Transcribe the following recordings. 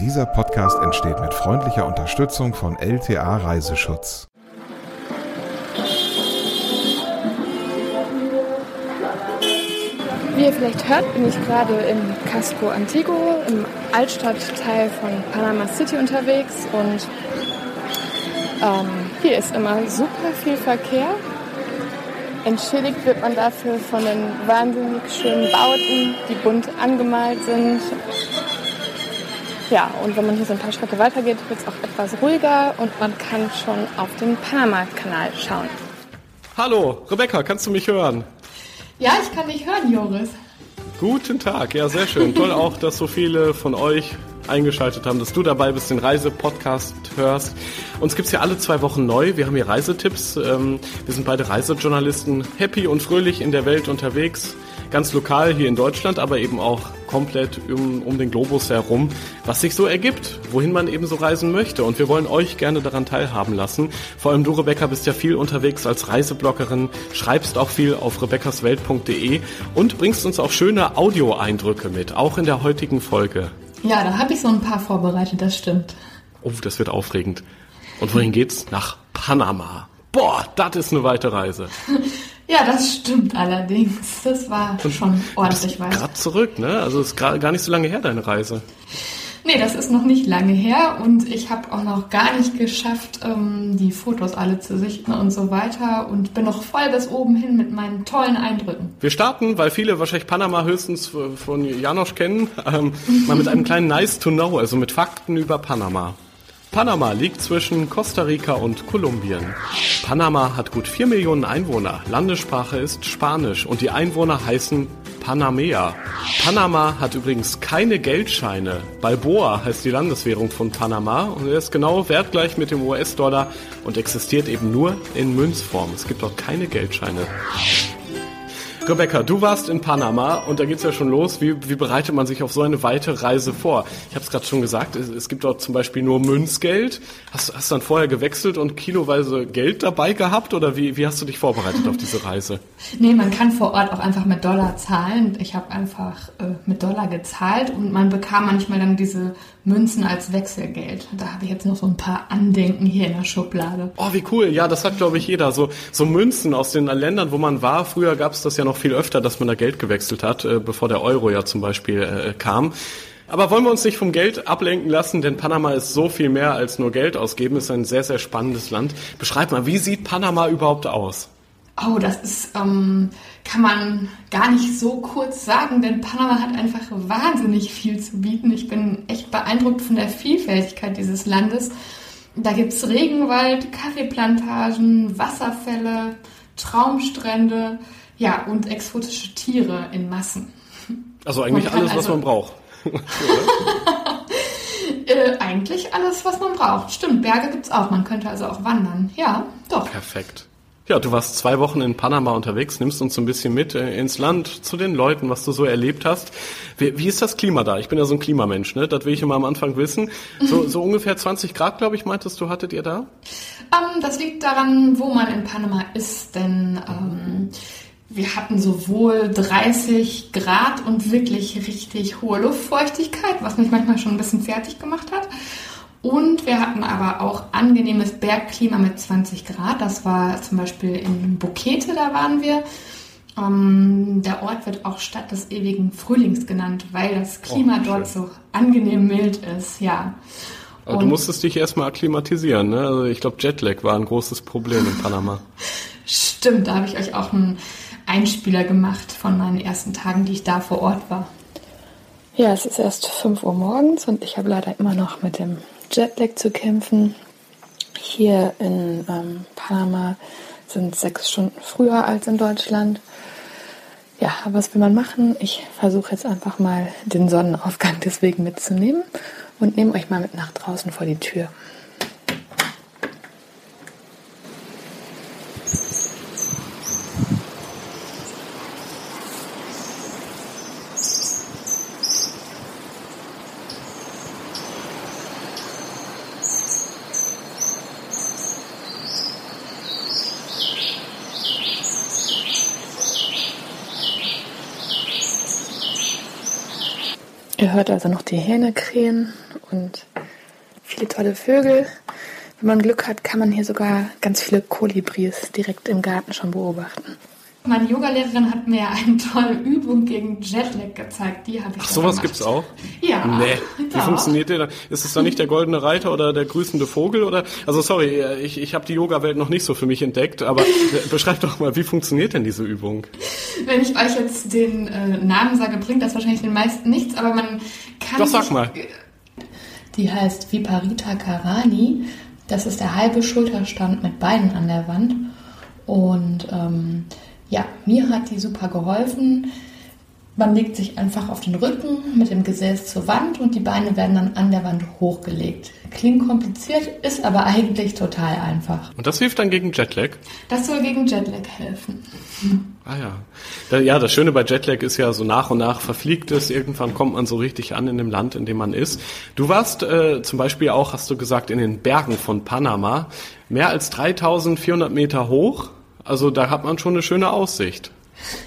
Dieser Podcast entsteht mit freundlicher Unterstützung von LTA Reiseschutz. Wie ihr vielleicht hört, bin ich gerade im Casco Antiguo, im Altstadtteil von Panama City unterwegs und ähm, hier ist immer super viel Verkehr. Entschädigt wird man dafür von den wahnsinnig schönen Bauten, die bunt angemalt sind. Ja, und wenn man hier so ein paar Schritte weitergeht, wird es auch etwas ruhiger und man kann schon auf den Panama-Kanal schauen. Hallo, Rebecca, kannst du mich hören? Ja, ich kann dich hören, Joris. Guten Tag, ja, sehr schön. Toll auch, dass so viele von euch eingeschaltet haben, dass du dabei bist, den Reisepodcast hörst. Uns gibt's ja alle zwei Wochen neu. Wir haben hier Reisetipps. Ähm, wir sind beide Reisejournalisten, happy und fröhlich in der Welt unterwegs ganz lokal hier in Deutschland, aber eben auch komplett um, um den Globus herum, was sich so ergibt, wohin man eben so reisen möchte. Und wir wollen euch gerne daran teilhaben lassen. Vor allem du, Rebecca, bist ja viel unterwegs als Reisebloggerin, schreibst auch viel auf rebeccaswelt.de und bringst uns auch schöne Audioeindrücke mit, auch in der heutigen Folge. Ja, da habe ich so ein paar vorbereitet, das stimmt. Oh, das wird aufregend. Und wohin geht's? Nach Panama. Boah, das ist eine weite Reise. Ja, das stimmt allerdings. Das war Und schon ordentlich weit. Gerade zurück, ne? Also ist gar nicht so lange her, deine Reise. Nee, das ist noch nicht lange her und ich habe auch noch gar nicht geschafft, ähm, die Fotos alle zu sichten und so weiter und bin noch voll bis oben hin mit meinen tollen Eindrücken. Wir starten, weil viele wahrscheinlich Panama höchstens von Janosch kennen, ähm, mal mit einem kleinen Nice to Know, also mit Fakten über Panama. Panama liegt zwischen Costa Rica und Kolumbien. Panama hat gut 4 Millionen Einwohner. Landessprache ist Spanisch und die Einwohner heißen Panamea. Panama hat übrigens keine Geldscheine. Balboa heißt die Landeswährung von Panama und er ist genau wertgleich mit dem US-Dollar und existiert eben nur in Münzform. Es gibt dort keine Geldscheine. Rebecca, du warst in Panama und da geht's ja schon los. Wie, wie bereitet man sich auf so eine weite Reise vor? Ich habe es gerade schon gesagt, es, es, gibt dort zum Beispiel nur Münzgeld. Hast, hast du dann vorher gewechselt und kiloweise Geld dabei gehabt oder wie, wie hast du dich vorbereitet auf diese Reise? Nee, man kann vor Ort auch einfach mit Dollar zahlen. Ich habe einfach äh, mit Dollar gezahlt und man bekam manchmal dann diese Münzen als Wechselgeld. Da habe ich jetzt noch so ein paar Andenken hier in der Schublade. Oh, wie cool. Ja, das hat, glaube ich, jeder. So, so Münzen aus den Ländern, wo man war. Früher gab es das ja noch viel öfter, dass man da Geld gewechselt hat, äh, bevor der Euro ja zum Beispiel äh, kam. Aber wollen wir uns nicht vom Geld ablenken lassen, denn Panama ist so viel mehr als nur Geld ausgeben, ist ein sehr, sehr spannendes Land. Beschreib mal, wie sieht Panama überhaupt aus? Oh, das ist, ähm, kann man gar nicht so kurz sagen, denn Panama hat einfach wahnsinnig viel zu bieten. Ich bin echt beeindruckt von der Vielfältigkeit dieses Landes. Da gibt es Regenwald, Kaffeeplantagen, Wasserfälle, Traumstrände, ja, und exotische Tiere in Massen. Also eigentlich alles, also, was man braucht. äh, eigentlich alles, was man braucht. Stimmt, Berge gibt es auch. Man könnte also auch wandern. Ja, doch. Perfekt. Ja, du warst zwei Wochen in Panama unterwegs, nimmst uns so ein bisschen mit äh, ins Land, zu den Leuten, was du so erlebt hast. Wie, wie ist das Klima da? Ich bin ja so ein Klimamensch, ne? Das will ich immer am Anfang wissen. So, so ungefähr 20 Grad, glaube ich, meintest du, hattet ihr da? Um, ähm, das liegt daran, wo man in Panama ist, denn ähm, wir hatten sowohl 30 Grad und wirklich richtig hohe Luftfeuchtigkeit, was mich manchmal schon ein bisschen fertig gemacht hat. Und wir hatten aber auch angenehmes Bergklima mit 20 Grad. Das war zum Beispiel in Bukete, da waren wir. Ähm, der Ort wird auch Stadt des ewigen Frühlings genannt, weil das Klima oh, dort so angenehm mild ist, ja. Aber du musstest dich erstmal akklimatisieren, ne? Also ich glaube, Jetlag war ein großes Problem in Panama. Stimmt, da habe ich euch auch einen Einspieler gemacht von meinen ersten Tagen, die ich da vor Ort war. Ja, es ist erst 5 Uhr morgens und ich habe leider immer noch mit dem Jetlag zu kämpfen. Hier in ähm, Panama sind sechs Stunden früher als in Deutschland. Ja, was will man machen? Ich versuche jetzt einfach mal den Sonnenaufgang deswegen mitzunehmen und nehme euch mal mit nach draußen vor die Tür. Hört also noch die Hähne krähen und viele tolle Vögel. Wenn man Glück hat, kann man hier sogar ganz viele Kolibris direkt im Garten schon beobachten. Meine Yogalehrerin hat mir eine tolle Übung gegen Jetlag gezeigt. Die habe ich Ach, sowas gibt es auch? Ja. Nee. Wie funktioniert der? Ist es dann nicht der goldene Reiter oder der grüßende Vogel? Oder? Also sorry, ich, ich habe die Yoga-Welt noch nicht so für mich entdeckt, aber beschreib doch mal, wie funktioniert denn diese Übung? Wenn ich euch jetzt den äh, Namen sage, bringt das wahrscheinlich den meisten nichts, aber man kann. Doch, sag mal. Die heißt Viparita Karani. Das ist der halbe Schulterstand mit Beinen an der Wand. Und ähm, ja, mir hat die super geholfen. Man legt sich einfach auf den Rücken mit dem Gesäß zur Wand und die Beine werden dann an der Wand hochgelegt. Klingt kompliziert, ist aber eigentlich total einfach. Und das hilft dann gegen Jetlag? Das soll gegen Jetlag helfen. Ah ja. Ja, das Schöne bei Jetlag ist ja so nach und nach verfliegt es. Irgendwann kommt man so richtig an in dem Land, in dem man ist. Du warst äh, zum Beispiel auch, hast du gesagt, in den Bergen von Panama. Mehr als 3400 Meter hoch. Also da hat man schon eine schöne Aussicht.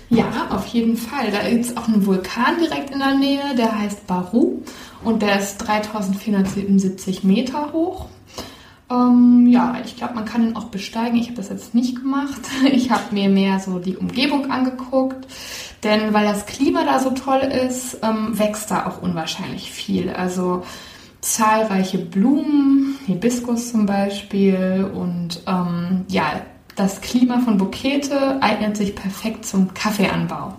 Ja, auf jeden Fall. Da es auch einen Vulkan direkt in der Nähe, der heißt Baru und der ist 3477 Meter hoch. Ähm, ja, ich glaube, man kann ihn auch besteigen. Ich habe das jetzt nicht gemacht. Ich habe mir mehr so die Umgebung angeguckt. Denn weil das Klima da so toll ist, ähm, wächst da auch unwahrscheinlich viel. Also zahlreiche Blumen, Hibiskus zum Beispiel und ähm, ja, das Klima von Bukete eignet sich perfekt zum Kaffeeanbau.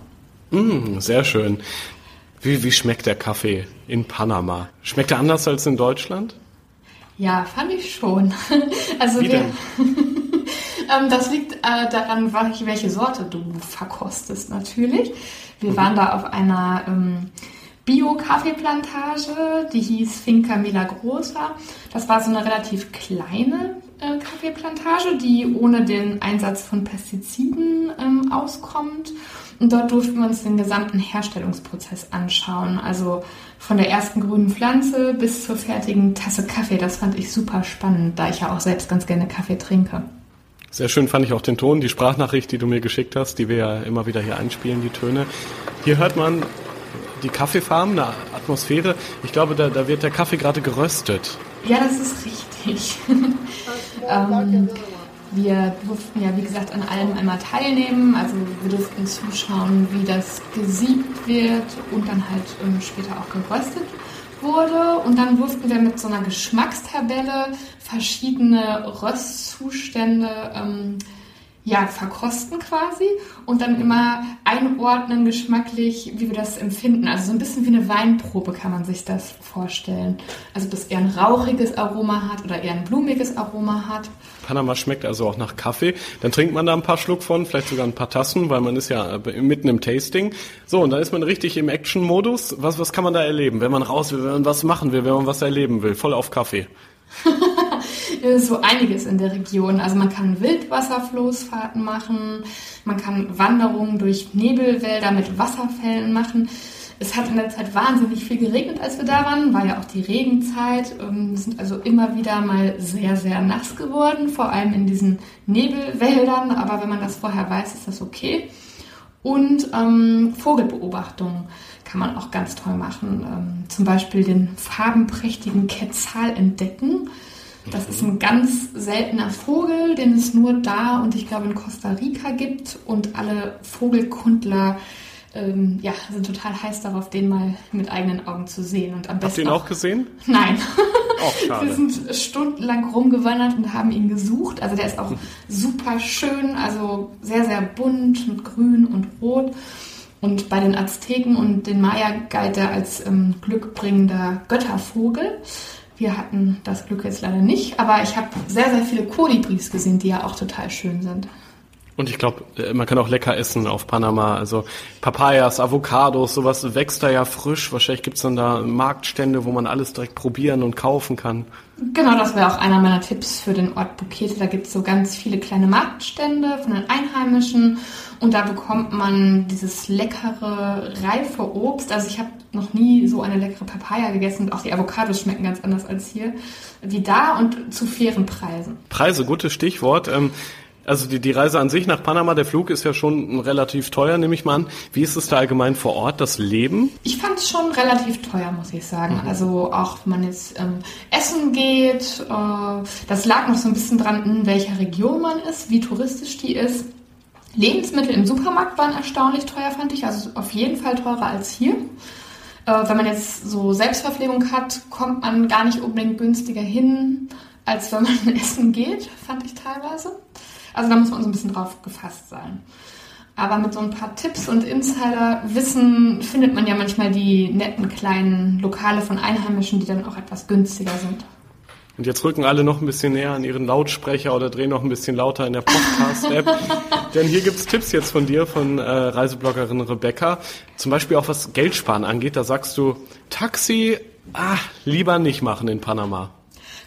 Mm, sehr schön. Wie, wie schmeckt der Kaffee in Panama? Schmeckt er anders als in Deutschland? Ja, fand ich schon. Also wie wir, ähm, das liegt äh, daran, welche Sorte du verkostest natürlich. Wir mhm. waren da auf einer ähm, Bio-Kaffeeplantage, die hieß Finca Milagrosa. Das war so eine relativ kleine Kaffeeplantage, die ohne den Einsatz von Pestiziden ähm, auskommt. Und dort durften wir uns den gesamten Herstellungsprozess anschauen. Also von der ersten grünen Pflanze bis zur fertigen Tasse Kaffee. Das fand ich super spannend, da ich ja auch selbst ganz gerne Kaffee trinke. Sehr schön fand ich auch den Ton, die Sprachnachricht, die du mir geschickt hast, die wir ja immer wieder hier einspielen, die Töne. Hier hört man die Kaffeefarm, eine Atmosphäre. Ich glaube, da, da wird der Kaffee gerade geröstet. Ja, das ist richtig. ähm, wir durften ja, wie gesagt, an allem einmal teilnehmen. Also wir durften zuschauen, wie das gesiebt wird und dann halt ähm, später auch geröstet wurde. Und dann durften wir mit so einer Geschmackstabelle verschiedene Röstzustände ähm, ja, verkosten quasi und dann immer einordnen geschmacklich, wie wir das empfinden. Also so ein bisschen wie eine Weinprobe kann man sich das vorstellen. Also dass er ein rauchiges Aroma hat oder eher ein blumiges Aroma hat. Panama schmeckt also auch nach Kaffee. Dann trinkt man da ein paar Schluck von, vielleicht sogar ein paar Tassen, weil man ist ja mitten im Tasting. So, und dann ist man richtig im Action-Modus. Was, was kann man da erleben, wenn man raus will, wenn man was machen will, wenn man was erleben will? Voll auf Kaffee. so einiges in der Region. Also man kann Wildwasserfloßfahrten machen, man kann Wanderungen durch Nebelwälder mit Wasserfällen machen. Es hat in der Zeit wahnsinnig viel geregnet, als wir da waren, war ja auch die Regenzeit. Ähm, wir sind also immer wieder mal sehr, sehr nass geworden, vor allem in diesen Nebelwäldern. Aber wenn man das vorher weiß, ist das okay. Und ähm, Vogelbeobachtung kann man auch ganz toll machen. Ähm, zum Beispiel den farbenprächtigen Quetzal entdecken. Das ist ein ganz seltener Vogel, den es nur da und ich glaube in Costa Rica gibt. Und alle Vogelkundler ähm, ja, sind total heiß darauf, den mal mit eigenen Augen zu sehen. Und am besten Habt ihr ihn auch, auch gesehen? Nein. Auch. Wir sind stundenlang rumgewandert und haben ihn gesucht. Also der ist auch super schön, also sehr, sehr bunt mit Grün und Rot. Und bei den Azteken und den Maya galt er als ähm, glückbringender Göttervogel. Wir hatten das Glück jetzt leider nicht, aber ich habe sehr, sehr viele Kolibris gesehen, die ja auch total schön sind. Und ich glaube, äh, man kann auch lecker essen auf Panama. Also Papayas, Avocados, sowas wächst da ja frisch. Wahrscheinlich gibt es dann da Marktstände, wo man alles direkt probieren und kaufen kann. Genau, das wäre auch einer meiner Tipps für den Ort Bukete. Da gibt es so ganz viele kleine Marktstände von den Einheimischen und da bekommt man dieses leckere, reife Obst. Also ich habe noch nie so eine leckere Papaya gegessen und auch die Avocados schmecken ganz anders als hier, wie da und zu fairen Preisen. Preise, gutes Stichwort. Also die, die Reise an sich nach Panama, der Flug ist ja schon relativ teuer, nehme ich mal an. Wie ist es da allgemein vor Ort, das Leben? Ich fand es schon relativ teuer, muss ich sagen. Mhm. Also auch wenn man jetzt ähm, essen geht, äh, das lag noch so ein bisschen dran, in welcher Region man ist, wie touristisch die ist. Lebensmittel im Supermarkt waren erstaunlich teuer, fand ich. Also auf jeden Fall teurer als hier. Äh, wenn man jetzt so Selbstverpflegung hat, kommt man gar nicht unbedingt günstiger hin, als wenn man essen geht, fand ich teilweise. Also da muss man so ein bisschen drauf gefasst sein. Aber mit so ein paar Tipps und Insiderwissen findet man ja manchmal die netten kleinen Lokale von Einheimischen, die dann auch etwas günstiger sind. Und jetzt rücken alle noch ein bisschen näher an ihren Lautsprecher oder drehen noch ein bisschen lauter in der Podcast-App. Denn hier gibt's Tipps jetzt von dir, von äh, Reisebloggerin Rebecca. Zum Beispiel auch was Geldsparen angeht. Da sagst du, Taxi, ah, lieber nicht machen in Panama.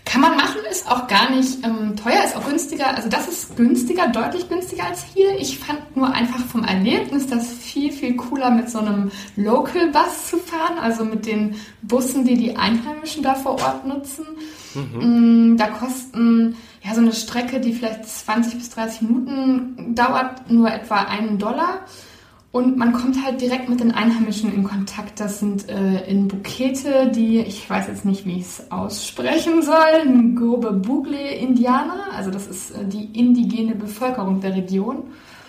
Kann man machen, ist auch gar nicht ähm, teuer, ist auch günstiger. Also das ist günstiger, deutlich günstiger als hier. Ich fand nur einfach vom Erlebnis das viel, viel cooler mit so einem Local Bus zu fahren, also mit den Bussen, die die Einheimischen da vor Ort nutzen. Mhm. Mm, da kosten ja so eine Strecke, die vielleicht 20 bis 30 Minuten dauert, nur etwa einen Dollar. Und man kommt halt direkt mit den Einheimischen in Kontakt. Das sind äh, in Bukete, die, ich weiß jetzt nicht, wie ich es aussprechen soll, Ngobe Bugle Indianer. Also das ist äh, die indigene Bevölkerung der Region.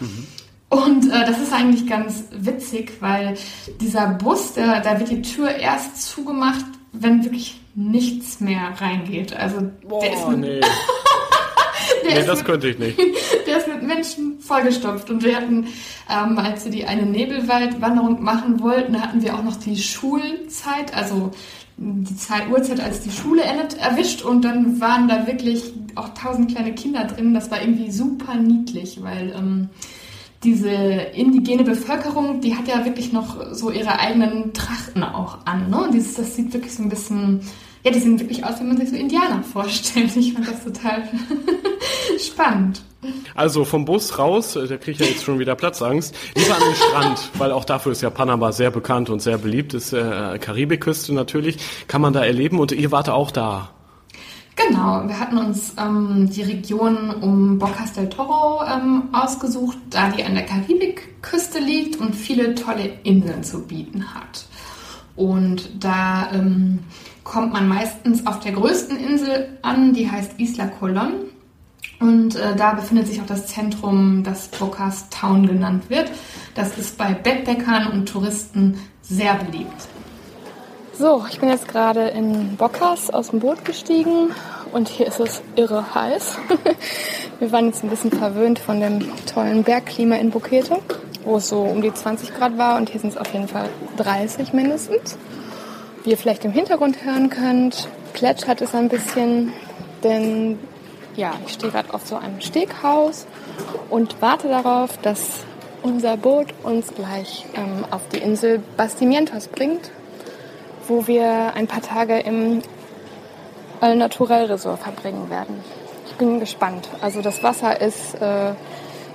Mhm. Und äh, das ist eigentlich ganz witzig, weil dieser Bus, der, da wird die Tür erst zugemacht, wenn wirklich nichts mehr reingeht. Also Boah, der ist mit, nee. nee, das mit, könnte ich nicht. Der ist mit Menschen vollgestopft. Und wir hatten, ähm, als wir die eine Nebelwaldwanderung machen wollten, hatten wir auch noch die Schulzeit, also die Zeit, Uhrzeit, als die Schule endet, erwischt. Und dann waren da wirklich auch tausend kleine Kinder drin. Das war irgendwie super niedlich, weil ähm, diese indigene Bevölkerung, die hat ja wirklich noch so ihre eigenen Trachten auch an. Ne? Und dieses, das sieht wirklich so ein bisschen ja, die sehen wirklich aus, wie man sich so Indianer vorstellt. Ich fand das total spannend. Also vom Bus raus, äh, da kriege ich ja jetzt schon wieder Platzangst, lieber an den Strand, weil auch dafür ist ja Panama sehr bekannt und sehr beliebt, ist äh, Karibikküste natürlich, kann man da erleben und ihr wart auch da. Genau, wir hatten uns ähm, die Region um Bocas del Toro ähm, ausgesucht, da die an der Karibikküste liegt und viele tolle Inseln zu bieten hat. Und da ähm, kommt man meistens auf der größten Insel an, die heißt Isla Colon. Und äh, da befindet sich auch das Zentrum, das Bocas Town genannt wird. Das ist bei Backpackern und Touristen sehr beliebt. So, ich bin jetzt gerade in Bocas aus dem Boot gestiegen und hier ist es irre heiß. Wir waren jetzt ein bisschen verwöhnt von dem tollen Bergklima in Bukete, wo es so um die 20 Grad war und hier sind es auf jeden Fall 30 mindestens. Wie ihr vielleicht im Hintergrund hören könnt, plätschert es ein bisschen, denn ja, ich stehe gerade auf so einem Steghaus und warte darauf, dass unser Boot uns gleich ähm, auf die Insel Bastimientos bringt, wo wir ein paar Tage im El Naturel Resort verbringen werden. Ich bin gespannt. Also das Wasser ist äh,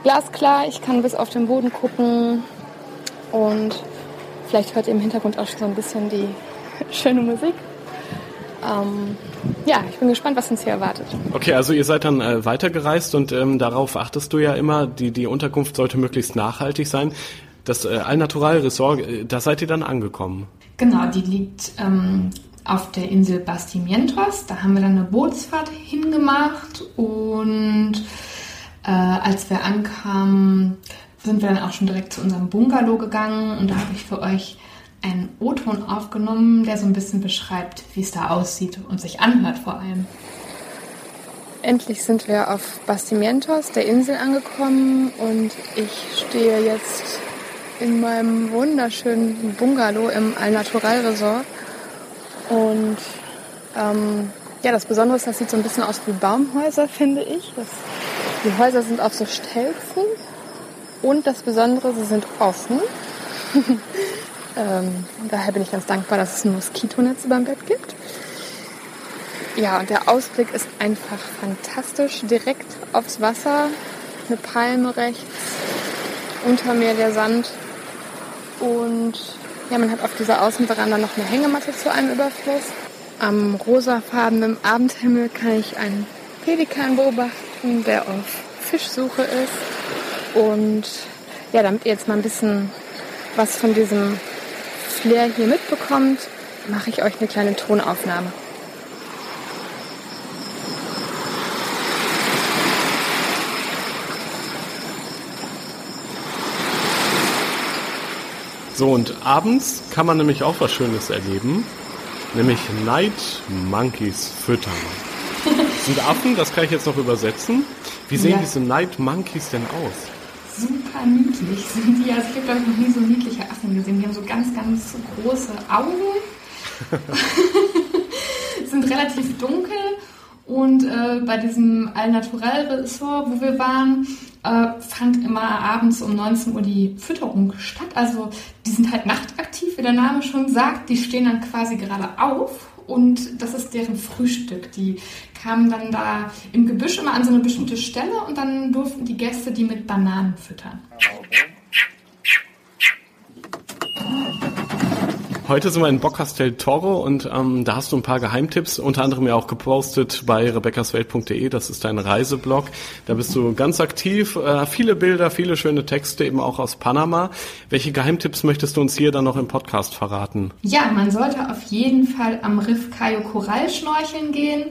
glasklar, ich kann bis auf den Boden gucken und vielleicht hört ihr im Hintergrund auch schon so ein bisschen die schöne Musik. Ähm, ja, ich bin gespannt, was uns hier erwartet. Okay, also ihr seid dann äh, weitergereist und ähm, darauf achtest du ja immer, die, die Unterkunft sollte möglichst nachhaltig sein. Das äh, Al-Natural Resort, äh, da seid ihr dann angekommen. Genau, die liegt ähm, auf der Insel Bastimientos. Da haben wir dann eine Bootsfahrt hingemacht und äh, als wir ankamen, sind wir dann auch schon direkt zu unserem Bungalow gegangen und da habe ich für euch einen O-Ton aufgenommen, der so ein bisschen beschreibt, wie es da aussieht und sich anhört vor allem. Endlich sind wir auf Bastimientos, der Insel, angekommen und ich stehe jetzt in meinem wunderschönen Bungalow im Al Natural Resort. Und ähm, ja, das Besondere ist, das sieht so ein bisschen aus wie Baumhäuser, finde ich. Das, die Häuser sind auf so Stelzen und das Besondere, sie sind offen. Ähm, daher bin ich ganz dankbar, dass es ein Moskitonetz über dem Bett gibt. Ja, und der Ausblick ist einfach fantastisch. Direkt aufs Wasser, eine Palme rechts, unter mir der Sand. Und ja, man hat auf dieser Außenveranda noch eine Hängematte zu einem Überfluss. Am rosafarbenen Abendhimmel kann ich einen Pelikan beobachten, der auf Fischsuche ist. Und ja, damit ihr jetzt mal ein bisschen was von diesem Flair hier mitbekommt, mache ich euch eine kleine Tonaufnahme. So, und abends kann man nämlich auch was Schönes erleben, nämlich Night Monkeys füttern. Das sind Affen, das kann ich jetzt noch übersetzen. Wie sehen Ja. diese Night Monkeys denn aus? Super niedlich sind die. Also ich habe glaube ich noch nie so niedliche Affen gesehen. Die haben so ganz, ganz große Augen, sind relativ dunkel und äh, bei diesem Al Natural Resort, wo wir waren, äh, fand immer abends um 19 Uhr die Fütterung statt. Also die sind halt nachtaktiv, wie der Name schon sagt. Die stehen dann quasi gerade auf und das ist deren Frühstück. Die kamen dann da im Gebüsch immer an so eine bestimmte Stelle und dann durften die Gäste die mit Bananen füttern. Heute sind wir in Boccastel Toro und ähm, da hast du ein paar Geheimtipps, unter anderem ja auch gepostet bei rebeccaswelt.de, das ist dein Reiseblog. Da bist du ganz aktiv, äh, viele Bilder, viele schöne Texte, eben auch aus Panama. Welche Geheimtipps möchtest du uns hier dann noch im Podcast verraten? Ja, man sollte auf jeden Fall am Riff Cayo Coral schnorcheln gehen.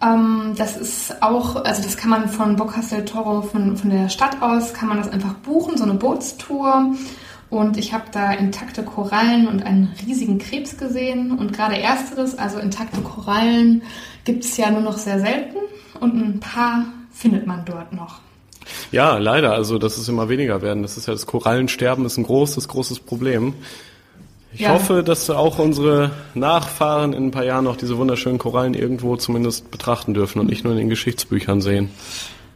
Ähm, das ist auch, also das kann man von Bocas del Toro, von, von der Stadt aus, kann man das einfach buchen, so eine Bootstour. Und ich habe da intakte Korallen und einen riesigen Krebs gesehen. Und gerade ersteres, also intakte Korallen, gibt es ja nur noch sehr selten. Und ein paar findet man dort noch. Ja, leider, also dass es immer weniger werden. Das ist ja das Korallensterben ist ein großes, großes Problem. Ich Ja. hoffe, dass auch unsere Nachfahren in ein paar Jahren noch diese wunderschönen Korallen irgendwo zumindest betrachten dürfen und nicht nur in den Geschichtsbüchern sehen.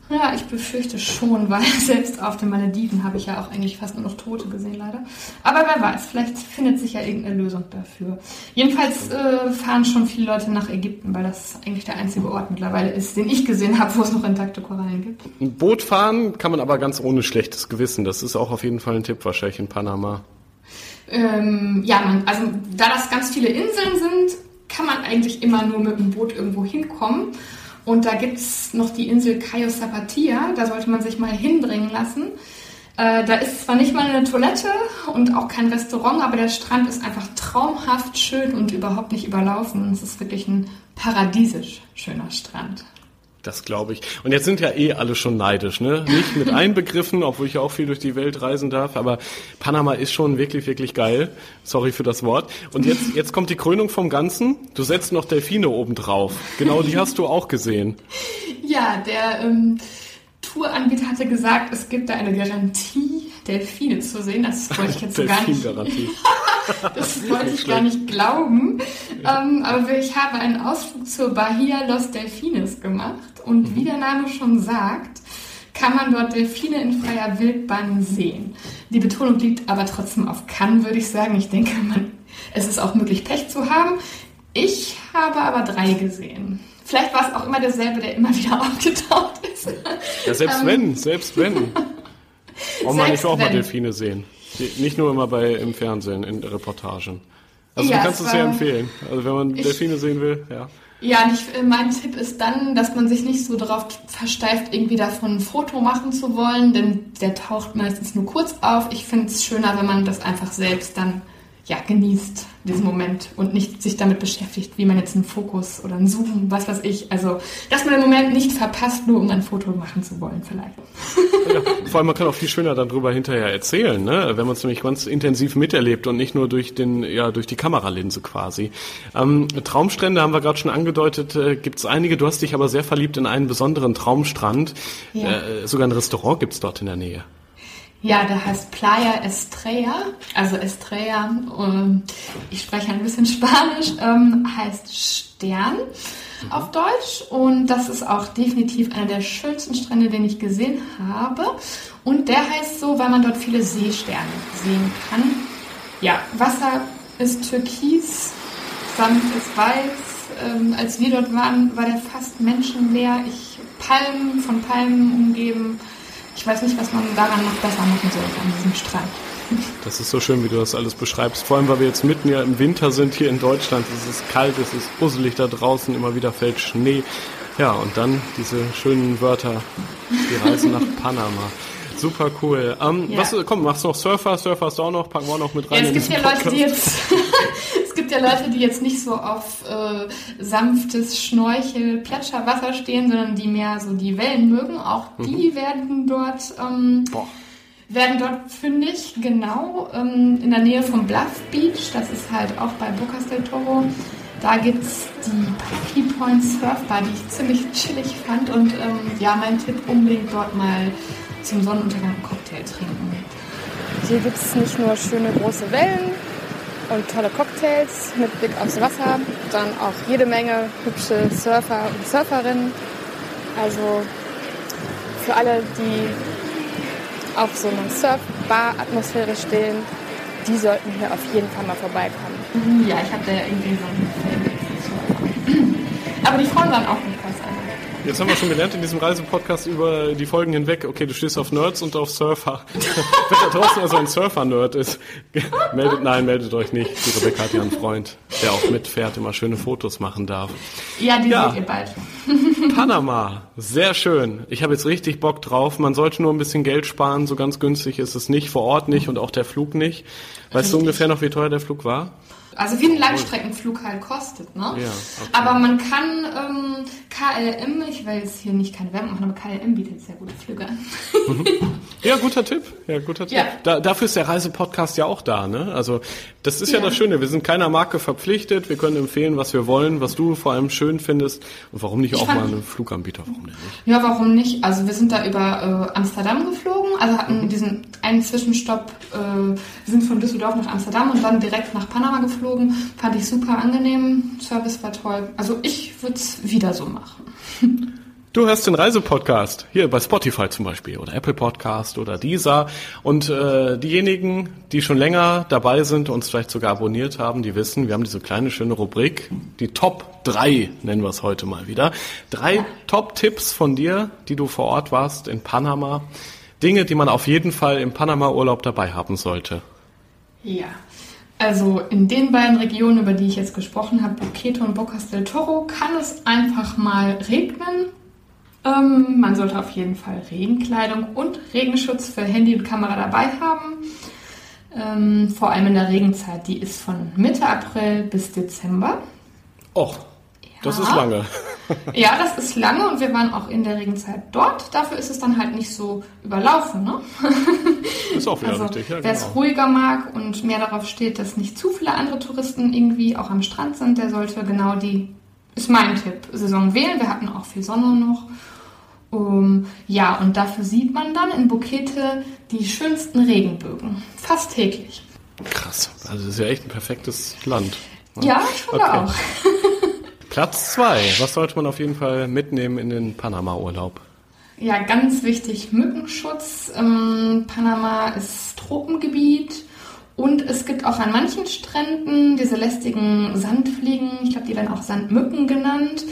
Ja, ich befürchte schon, weil selbst auf den Malediven habe ich ja auch eigentlich fast nur noch Tote gesehen, leider. Aber wer weiß, vielleicht findet sich ja irgendeine Lösung dafür. Jedenfalls äh, fahren schon viele Leute nach Ägypten, weil das eigentlich der einzige Ort mittlerweile ist, den ich gesehen habe, wo es noch intakte Korallen gibt. Ein Boot fahren kann man aber ganz ohne schlechtes Gewissen. Das ist auch auf jeden Fall ein Tipp wahrscheinlich in Panama. Ähm, ja, man, also da das ganz viele Inseln sind, kann man eigentlich immer nur mit dem Boot irgendwo hinkommen. Und da gibt's noch die Insel Cayo Zapatia, da sollte man sich mal hinbringen lassen. Äh, da ist zwar nicht mal eine Toilette und auch kein Restaurant, aber der Strand ist einfach traumhaft schön und überhaupt nicht überlaufen. Es ist wirklich ein paradiesisch schöner Strand. Das glaube ich. Und jetzt sind ja eh alle schon neidisch, ne? Nicht mit einbegriffen, obwohl ich ja auch viel durch die Welt reisen darf, aber Panama ist schon wirklich, wirklich geil. Sorry für das Wort. Und jetzt, jetzt kommt die Krönung vom Ganzen. Du setzt noch Delfine oben drauf. Genau die hast du auch gesehen. Ja, der ähm, Touranbieter hatte gesagt, es gibt da eine Garantie, Delfine zu sehen. Das wollte ich jetzt so gar nicht. Das wollte ich gar nicht glauben. Ähm, aber ich habe einen Ausflug zur Bahia Los Delfines gemacht. Und wie der Name schon sagt, kann man dort Delfine in freier Wildbahn sehen. Die Betonung liegt aber trotzdem auf kann, würde ich sagen. Ich denke, man, es ist auch möglich, Pech zu haben. Ich habe aber drei gesehen. Vielleicht war es auch immer derselbe, der immer wieder aufgetaucht ist. Ja, selbst Ähm, wenn, selbst wenn. Oh man, ich will auch mal. Delfine sehen. Nicht nur immer bei im Fernsehen, in Reportagen. Also Ja, du kannst es sehr empfehlen. Also wenn man Ich- Delfine sehen will, ja. Ja, und ich, äh, mein Tipp ist dann, dass man sich nicht so darauf versteift, irgendwie davon ein Foto machen zu wollen, denn der taucht meistens nur kurz auf. Ich finde es schöner, wenn man das einfach selbst dann ja, genießt, diesen Moment und nicht sich damit beschäftigt, wie man jetzt einen Fokus oder einen Zoom, was weiß ich. Also, dass man den Moment nicht verpasst, nur um ein Foto machen zu wollen, vielleicht. Ja, vor allem man kann auch viel schöner darüber hinterher erzählen, ne? wenn man es nämlich ganz intensiv miterlebt und nicht nur durch den, ja, durch die Kameralinse quasi. Ähm, Traumstrände haben wir gerade schon angedeutet, äh, gibt es einige. Du hast dich aber sehr verliebt in einen besonderen Traumstrand. Ja. Äh, sogar ein Restaurant gibt es dort in der Nähe. Ja, der heißt Playa Estrella, also Estrella, ähm, ich spreche ein bisschen Spanisch, ähm, heißt Stern auf Deutsch. Und das ist auch definitiv einer der schönsten Strände, den ich gesehen habe. Und der heißt so, weil man dort viele Seesterne sehen kann. Ja, Wasser ist türkis, Sand ist weiß, ähm, als wir dort waren, war der fast menschenleer, ich, Palmen, von Palmen umgeben, ich weiß nicht, was man daran noch besser machen sollte an diesem Strand. Das ist so schön, wie du das alles beschreibst. Vor allem, weil wir jetzt mitten ja im Winter sind hier in Deutschland. Es ist kalt, es ist usselig da draußen, immer wieder fällt Schnee. Ja, und dann diese schönen Wörter, die Reise nach Panama. Super cool. Ähm, Ja. was, komm, machst du noch Surfer? Surfer hast du auch noch, packen wir auch noch mit Ja, rein es in gibt ja Leute, die jetzt, es gibt ja Leute, die jetzt nicht so auf äh, sanftes Schnorchel, Plätscherwasser stehen, sondern die mehr so die Wellen mögen. Auch die werden dort, ähm, Boah. werden dort fündig, genau, ähm, in der Nähe vom Bluff Beach. Das ist halt auch bei Bocas del Toro. Da gibt's die Poppy Point Surfbar, die ich ziemlich chillig fand. Und ähm, ja, mein Tipp, unbedingt dort mal zum Sonnenuntergang einen Cocktail trinken. Hier gibt es nicht nur schöne große Wellen und tolle Cocktails mit Blick aufs Wasser, sondern auch jede Menge hübsche Surfer und Surferinnen. Also für alle, die auf so einer Surfbar-Atmosphäre stehen, die sollten hier auf jeden Fall mal vorbeikommen. Ja, ich ja irgendwie so einen Film. Aber die Frauen waren auch nicht was anderes. Jetzt haben wir schon gelernt in diesem Reisepodcast über die Folgen hinweg, okay, du stehst auf Nerds und auf Surfer. Wenn da draußen also ein Surfer-Nerd ist, meldet, nein, meldet euch nicht. Die Rebecca hat ja einen Freund, der auch mitfährt, immer schöne Fotos machen darf. Ja, die Ja. seht ihr bald. Panama, sehr schön. Ich habe jetzt richtig Bock drauf. Man sollte nur ein bisschen Geld sparen. So ganz günstig ist es nicht, vor Ort nicht und auch der Flug nicht. Weißt du Richtig. ungefähr noch, wie teuer der Flug war? Also wie ein Langstreckenflug halt kostet, ne? Ja, okay. Aber man kann ähm, KLM, ich will jetzt hier nicht keine Werbung machen, aber KLM bietet sehr gute Flüge an. Ja, guter Tipp. Ja, guter Tipp. Ja. Da, dafür ist der Reisepodcast ja auch da, ne? Also, das ist ja. Ja. das Schöne. Wir sind keiner Marke verpflichtet. Wir können empfehlen, was wir wollen, was du vor allem schön findest. Und warum nicht Ich auch mal einen Fluganbieter? Warum denn nicht? Ja, warum nicht? Also wir sind da über äh, Amsterdam geflogen, also hatten Mhm. diesen einen Zwischenstopp, äh, wir sind von Düsseldorf nach Amsterdam und dann direkt nach Panama geflogen. Fand ich super angenehm, Service war toll. Also ich würde es wieder so machen. Du hörst den Reisepodcast, hier bei Spotify zum Beispiel oder Apple Podcast oder Deezer. Und äh, diejenigen, die schon länger dabei sind, uns vielleicht sogar abonniert haben, die wissen, wir haben diese kleine schöne Rubrik, die Top 3 nennen wir es heute mal wieder. Drei Top-Tipps von dir, die du vor Ort warst in Panama. Dinge, die man auf jeden Fall im Panama-Urlaub dabei haben sollte. Ja. Also in den beiden Regionen, über die ich jetzt gesprochen habe, Boquete und Bocas del Toro, kann es einfach mal regnen. Ähm, man sollte auf jeden Fall Regenkleidung und Regenschutz für Handy und Kamera dabei haben. Ähm, vor allem in der Regenzeit, die ist von Mitte April bis Dezember. Och, das Ja. ist lange. Ja, das ist lange und wir waren auch in der Regenzeit dort. Dafür ist es dann halt nicht so überlaufen. Ne? Ist auch wieder Also richtig, ja wer es genau. ruhiger mag und mehr darauf steht, dass nicht zu viele andere Touristen irgendwie auch am Strand sind, der sollte genau die, ist mein Tipp, Saison wählen. Wir hatten auch viel Sonne noch. Um, ja, und dafür sieht man dann in Bukete die schönsten Regenbögen. Fast täglich. Krass, also das ist ja echt ein perfektes Land. Ja, ich finde Okay. auch. Platz zwei. Was sollte man auf jeden Fall mitnehmen in den Panama-Urlaub? Ja, ganz wichtig, Mückenschutz. Ähm, Panama ist Tropengebiet und es gibt auch an manchen Stränden diese lästigen Sandfliegen, ich glaube, die werden auch Sandmücken genannt.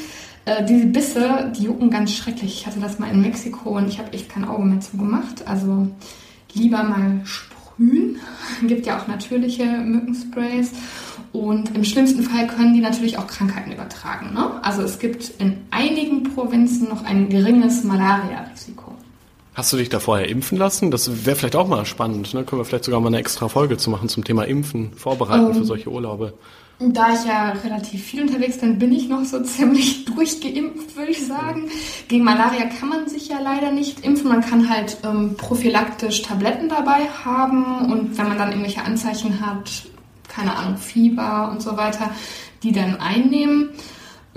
Äh, diese Bisse, die jucken ganz schrecklich. Ich hatte das mal in Mexiko und ich habe echt kein Auge mehr zugemacht. Also lieber mal sprühen. gibt ja auch natürliche Mückensprays. Und im schlimmsten Fall können die natürlich auch Krankheiten übertragen. Ne? Also es gibt in einigen Provinzen noch ein geringes Malaria-Risiko. Hast du dich da vorher impfen lassen? Das wäre vielleicht auch mal spannend. Ne? Können wir vielleicht sogar mal eine extra Folge zu machen zum Thema Impfen, vorbereiten Ähm. für solche Urlaube. Da ich ja relativ viel unterwegs bin, bin ich noch so ziemlich durchgeimpft, würde ich sagen. Gegen Malaria kann man sich ja leider nicht impfen. Man kann halt ähm, prophylaktisch Tabletten dabei haben und wenn man dann irgendwelche Anzeichen hat, keine Ahnung, Fieber und so weiter, die dann einnehmen.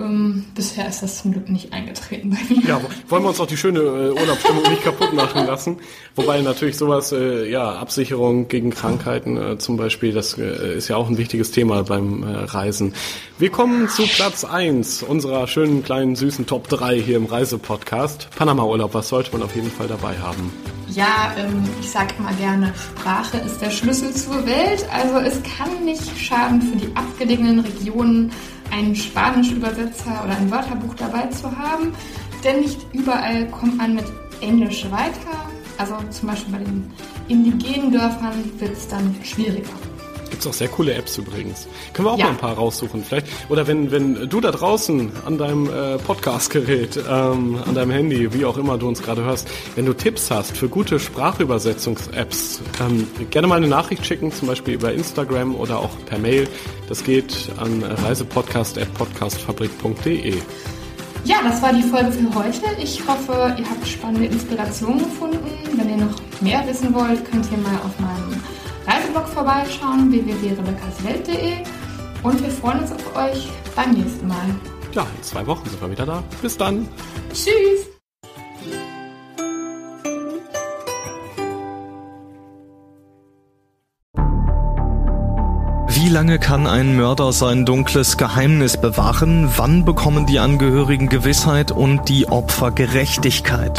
Ähm, bisher ist das zum Glück nicht eingetreten bei mir. Ja, wollen wir uns auch die schöne äh, Urlaubsstimmung nicht kaputt machen lassen. Wobei natürlich sowas, äh, ja, Absicherung gegen Krankheiten äh, zum Beispiel, das äh, ist ja auch ein wichtiges Thema beim äh, Reisen. Wir kommen zu Platz eins unserer schönen kleinen süßen Top 3 hier im Reisepodcast. Panama-Urlaub, was sollte man auf jeden Fall dabei haben? Ja, ähm, ich sage immer gerne, Sprache ist der Schlüssel zur Welt. Also es kann nicht schaden, für die abgelegenen Regionen einen Spanisch-Übersetzer oder ein Wörterbuch dabei zu haben. Denn nicht überall kommt man mit Englisch weiter. Also zum Beispiel bei den indigenen Dörfern wird es dann schwieriger. Gibt es auch sehr coole Apps übrigens. Können wir auch ja. mal ein paar raussuchen vielleicht. Oder wenn, wenn du da draußen an deinem äh, Podcast-Gerät, ähm, an deinem Handy, wie auch immer du uns gerade hörst, wenn du Tipps hast für gute Sprachübersetzungs-Apps, ähm, gerne mal eine Nachricht schicken, zum Beispiel über Instagram oder auch per Mail. Das geht an reisepodcast.podcastfabrik.de. Ja, das war die Folge für heute. Ich hoffe, ihr habt spannende Inspirationen gefunden. Wenn ihr noch mehr wissen wollt, könnt ihr mal auf meinem Reiseblog vorbeischauen, www.rebeccaswelt.de und wir freuen uns auf euch beim nächsten Mal. Ja, in zwei Wochen sind wir wieder da. Bis dann. Tschüss. Wie lange kann ein Mörder sein dunkles Geheimnis bewahren? Wann bekommen die Angehörigen Gewissheit und die Opfer Gerechtigkeit?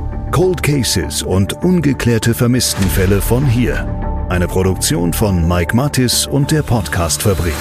Cold Cases und ungeklärte Vermisstenfälle von hier. Eine Produktion von Mike Mattis und der Podcastfabrik.